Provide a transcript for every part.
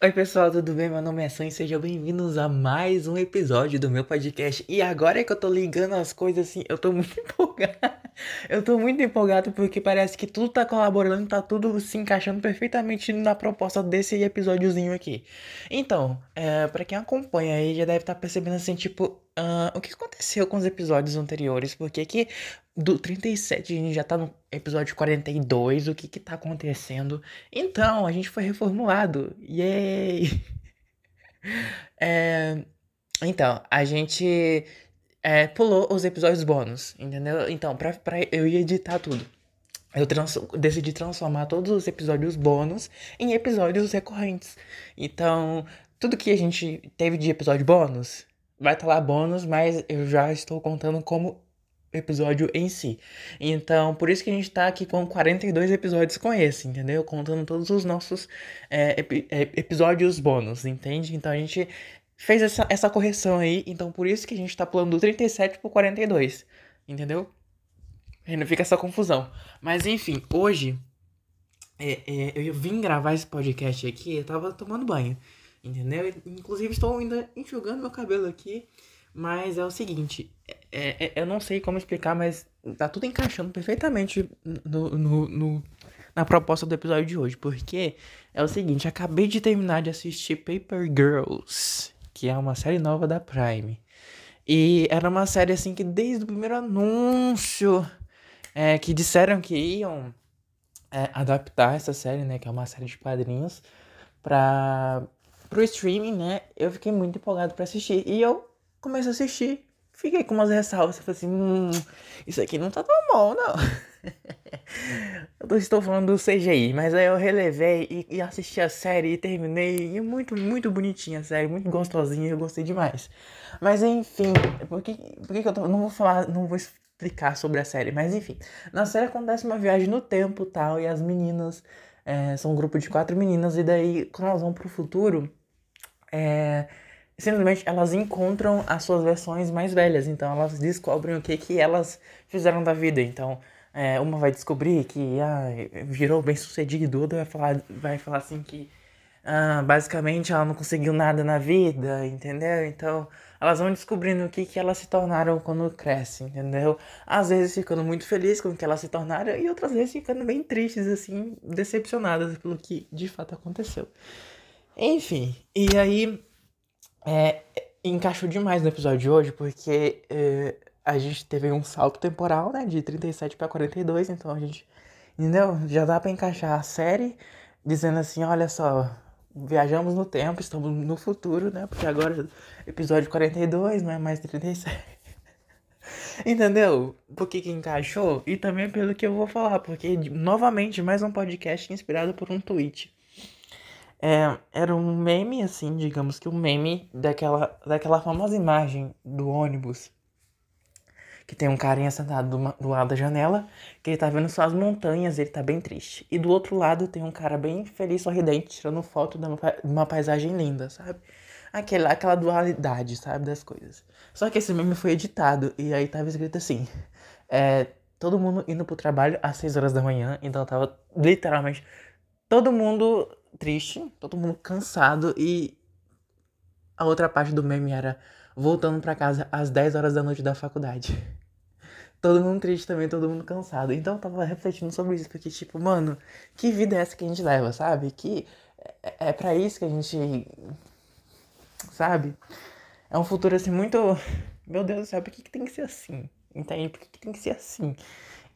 Oi pessoal, tudo bem? Meu nome é Sam e sejam bem-vindos a mais um episódio do meu podcast. E agora é que eu tô ligando as coisas assim, eu tô muito empolgado. Eu tô muito empolgado porque parece que tudo tá colaborando, tá tudo se encaixando perfeitamente na proposta desse episódiozinho aqui. Então, é, para quem acompanha aí já deve estar tá percebendo assim, tipo, Uh, o que aconteceu com os episódios anteriores? Porque aqui do 37 a gente já tá no episódio 42. O que que tá acontecendo? Então, a gente foi reformulado. Yay! é, então, a gente é, pulou os episódios bônus, entendeu? Então, pra, pra eu ia editar tudo. Eu trans decidi transformar todos os episódios bônus em episódios recorrentes. Então, tudo que a gente teve de episódio bônus vai estar tá lá bônus, mas eu já estou contando como episódio em si. Então, por isso que a gente tá aqui com 42 episódios com esse, entendeu? Contando todos os nossos é, ep é, episódios bônus, entende? Então a gente fez essa, essa correção aí, então por isso que a gente tá pulando do 37 pro 42, entendeu? Aí não fica essa confusão. Mas enfim, hoje é, é, eu vim gravar esse podcast aqui, eu tava tomando banho. Entendeu? Inclusive estou ainda enxugando meu cabelo aqui. Mas é o seguinte, é, é, eu não sei como explicar, mas tá tudo encaixando perfeitamente no, no, no, na proposta do episódio de hoje. Porque é o seguinte, acabei de terminar de assistir Paper Girls, que é uma série nova da Prime. E era uma série assim que desde o primeiro anúncio é, que disseram que iam é, adaptar essa série, né? Que é uma série de quadrinhos, pra pro streaming, né? Eu fiquei muito empolgado para assistir. E eu comecei a assistir. Fiquei com umas ressalvas. Falei assim, hum, isso aqui não tá tão bom, não. eu estou falando do CGI, mas aí eu relevei e, e, assisti a série e terminei. E muito, muito bonitinha a série, muito gostosinha, eu gostei demais. Mas enfim, por que, por que, que eu tô, não vou falar, não vou explicar sobre a série, mas enfim. Na série acontece uma viagem no tempo tal, e as meninas. É, são um grupo de quatro meninas, e daí, quando elas vão pro futuro, é, simplesmente elas encontram as suas versões mais velhas, então elas descobrem o que, que elas fizeram da vida. Então, é, uma vai descobrir que ah, virou bem sucedido, outra vai falar, vai falar assim que ah, basicamente ela não conseguiu nada na vida, entendeu? Então elas vão descobrindo o que, que elas se tornaram quando crescem, entendeu? Às vezes ficando muito felizes com o que elas se tornaram e outras vezes ficando bem tristes, assim, decepcionadas pelo que de fato aconteceu. Enfim, e aí é, encaixou demais no episódio de hoje, porque é, a gente teve um salto temporal, né, de 37 para 42, então a gente, entendeu? Já dá para encaixar a série dizendo assim, olha só, viajamos no tempo, estamos no futuro, né? Porque agora episódio 42 não é mais 37. Entendeu? Por que, que encaixou? E também pelo que eu vou falar, porque novamente mais um podcast inspirado por um tweet. É, era um assim, digamos que um meme daquela, daquela famosa imagem do ônibus. Que tem um carinha sentado do, do lado da janela, que ele tá vendo só as montanhas, ele tá bem triste. E do outro lado tem um cara bem feliz, sorridente, tirando foto de uma, uma paisagem linda, sabe? Aquela, aquela dualidade, sabe, das coisas. Só que esse meme foi editado, e aí tava escrito assim: é, todo mundo indo pro trabalho às 6 horas da manhã, então tava literalmente todo mundo triste, todo mundo cansado e a outra parte do meme era voltando para casa às 10 horas da noite da faculdade. Todo mundo triste também, todo mundo cansado. Então eu tava refletindo sobre isso, porque tipo, mano, que vida é essa que a gente leva, sabe? Que é, é para isso que a gente sabe? É um futuro assim muito, meu Deus do céu, por que, que tem que ser assim? Entende? Por que, que tem que ser assim?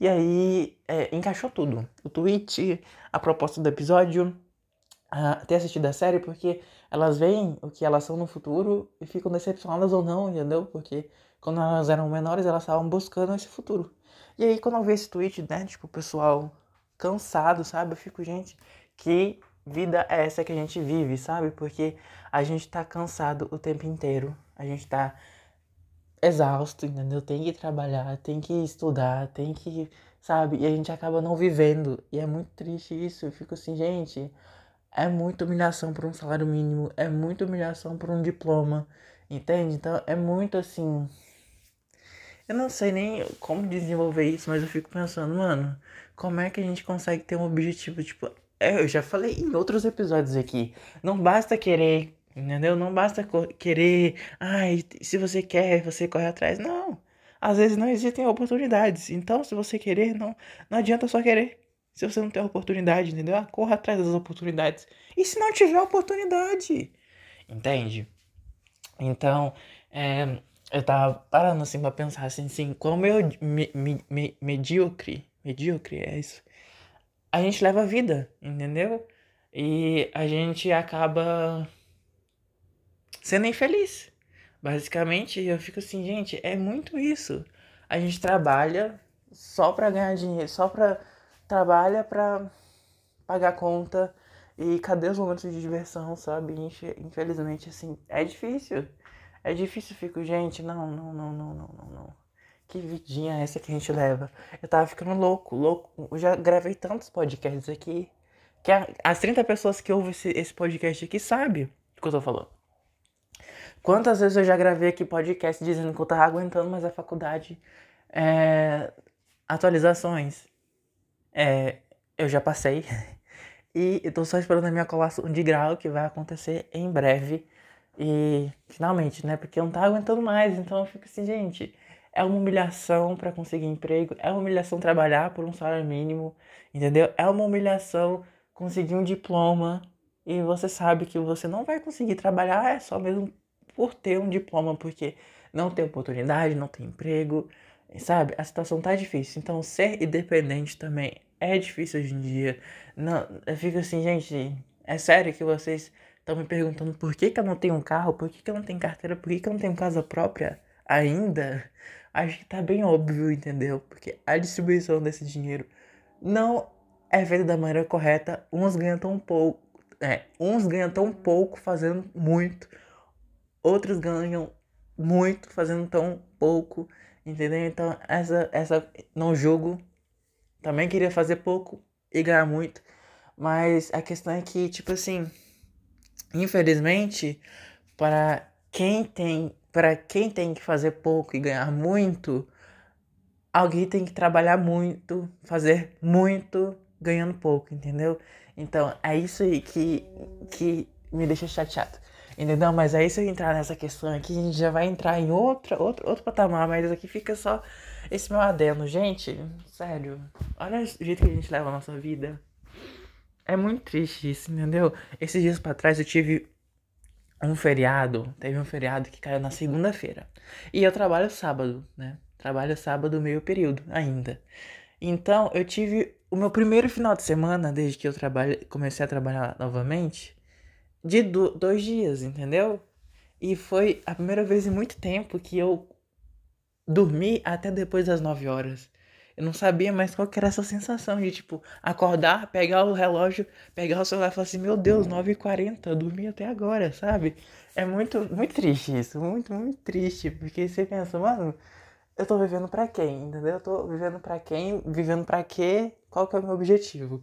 E aí, é, encaixou tudo. O tweet, a proposta do episódio, ter assistido a série, porque elas veem o que elas são no futuro e ficam decepcionadas ou não, entendeu? Porque quando elas eram menores, elas estavam buscando esse futuro. E aí, quando eu vejo esse tweet, né, tipo, o pessoal cansado, sabe? Eu fico, gente, que vida é essa que a gente vive, sabe? Porque a gente tá cansado o tempo inteiro. A gente tá exausto, entendeu? Tem que trabalhar, tem que estudar, tem que, sabe? E a gente acaba não vivendo. E é muito triste isso. Eu fico assim, gente, é muita humilhação por um salário mínimo, é muita humilhação por um diploma, entende? Então é muito assim. Eu não sei nem como desenvolver isso, mas eu fico pensando, mano, como é que a gente consegue ter um objetivo? Tipo, é, eu já falei em outros episódios aqui. Não basta querer, entendeu? Não basta querer. Ai, se você quer, você corre atrás. Não. Às vezes não existem oportunidades. Então, se você querer, não, não adianta só querer. Se você não tem oportunidade, entendeu? Ah, corra atrás das oportunidades. E se não tiver oportunidade? Entende? Então, é, eu tava parando assim pra pensar assim, assim como eu me, me, me, medíocre, medíocre é isso. A gente leva a vida, entendeu? E a gente acaba sendo infeliz. Basicamente, eu fico assim, gente, é muito isso. A gente trabalha só pra ganhar dinheiro, só pra. Trabalha pra pagar conta. E cadê os momentos de diversão, sabe? Infelizmente, assim, é difícil. É difícil, fico, gente, não, não, não, não, não, não, não. Que vidinha essa que a gente leva? Eu tava ficando louco, louco. Eu já gravei tantos podcasts aqui. Que as 30 pessoas que ouvem esse, esse podcast aqui sabem do que eu tô falando. Quantas vezes eu já gravei aqui podcast dizendo que eu tava aguentando mais a faculdade? É, atualizações. É, eu já passei. E eu tô só esperando a minha colação de grau, que vai acontecer em breve. E finalmente, né? Porque eu não tava aguentando mais. Então eu fico assim, gente, é uma humilhação para conseguir emprego, é uma humilhação trabalhar por um salário mínimo, entendeu? É uma humilhação conseguir um diploma e você sabe que você não vai conseguir trabalhar é só mesmo por ter um diploma, porque não tem oportunidade, não tem emprego, sabe? A situação tá difícil. Então ser independente também é difícil hoje em dia. Não, eu fico assim, gente, é sério que vocês estão me perguntando por que, que eu não tenho um carro, por que, que eu não tenho carteira, por que, que eu não tenho casa própria ainda? Acho que tá bem óbvio, entendeu? Porque a distribuição desse dinheiro não é feita da maneira correta. Uns ganham tão pouco, é, uns ganham tão pouco fazendo muito, outros ganham muito fazendo tão pouco, entendeu? Então, essa, essa não jogo. Também queria fazer pouco e ganhar muito. Mas a questão é que, tipo assim, Infelizmente, para quem tem, para quem tem que fazer pouco e ganhar muito, alguém tem que trabalhar muito, fazer muito, ganhando pouco, entendeu? Então, é isso aí que, que me deixa chateado. Entendeu? Mas aí se eu entrar nessa questão aqui, a gente já vai entrar em outra, outro, outro patamar, mas aqui fica só esse meu adeno. Gente, sério, olha o jeito que a gente leva a nossa vida. É muito triste isso, entendeu? Esses dias para trás eu tive um feriado, teve um feriado que caiu na segunda-feira. E eu trabalho sábado, né? Trabalho sábado meio período ainda. Então, eu tive o meu primeiro final de semana desde que eu trabalho, comecei a trabalhar novamente, de do, dois dias, entendeu? E foi a primeira vez em muito tempo que eu dormi até depois das nove horas. Eu não sabia mais qual que era essa sensação de, tipo, acordar, pegar o relógio, pegar o celular e falar assim, meu Deus, 9h40, eu dormi até agora, sabe? É muito, muito triste isso, muito, muito triste, porque você pensa, mano, eu tô vivendo pra quem, entendeu? Eu tô vivendo pra quem, vivendo pra quê, qual que é o meu objetivo,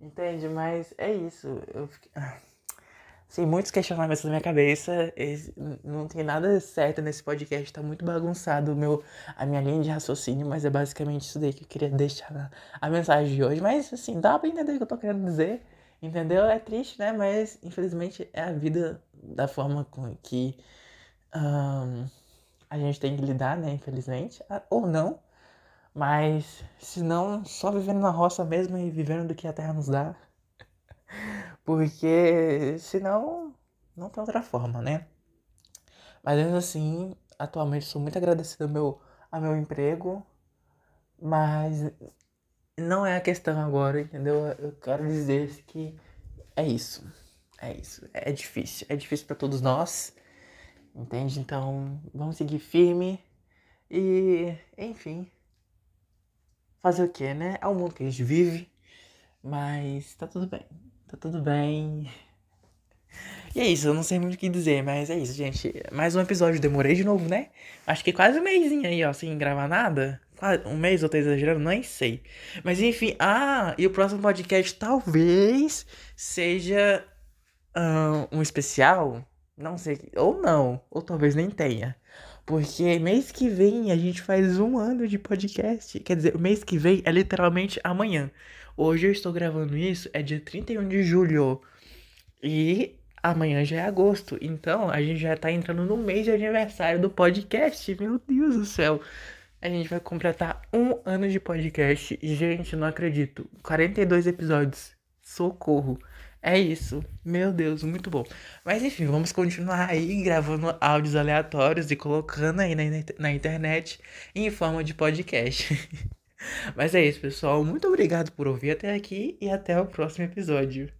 entende? Mas é isso, eu fiquei... Sim, muitos questionamentos na minha cabeça. Não tem nada certo nesse podcast, tá muito bagunçado meu, a minha linha de raciocínio, mas é basicamente isso daí que eu queria deixar na, a mensagem de hoje. Mas assim, dá pra entender o que eu tô querendo dizer, entendeu? É triste, né? Mas infelizmente é a vida da forma com que um, a gente tem que lidar, né? Infelizmente, ou não. Mas se não, só vivendo na roça mesmo e vivendo do que a terra nos dá. Porque senão não tem outra forma, né? Mas mesmo assim, atualmente sou muito agradecido ao meu, ao meu emprego. Mas não é a questão agora, entendeu? Eu quero dizer que é isso. É isso. É difícil. É difícil para todos nós. Entende? Então, vamos seguir firme. E, enfim. Fazer o que, né? É o mundo que a gente vive. Mas tá tudo bem tá tudo bem. E é isso, eu não sei muito o que dizer, mas é isso, gente. Mais um episódio, demorei de novo, né? Acho que quase um mêsinho aí, ó, sem gravar nada. Um mês, eu tô exagerando, nem sei. Mas enfim, ah, e o próximo podcast talvez seja uh, um especial. Não sei, ou não, ou talvez nem tenha. Porque mês que vem a gente faz um ano de podcast. Quer dizer, mês que vem é literalmente amanhã. Hoje eu estou gravando isso, é dia 31 de julho. E amanhã já é agosto. Então a gente já tá entrando no mês de aniversário do podcast. Meu Deus do céu. A gente vai completar um ano de podcast. Gente, não acredito. 42 episódios. Socorro. É isso. Meu Deus, muito bom. Mas enfim, vamos continuar aí gravando áudios aleatórios e colocando aí na, na internet em forma de podcast. Mas é isso, pessoal. Muito obrigado por ouvir até aqui e até o próximo episódio.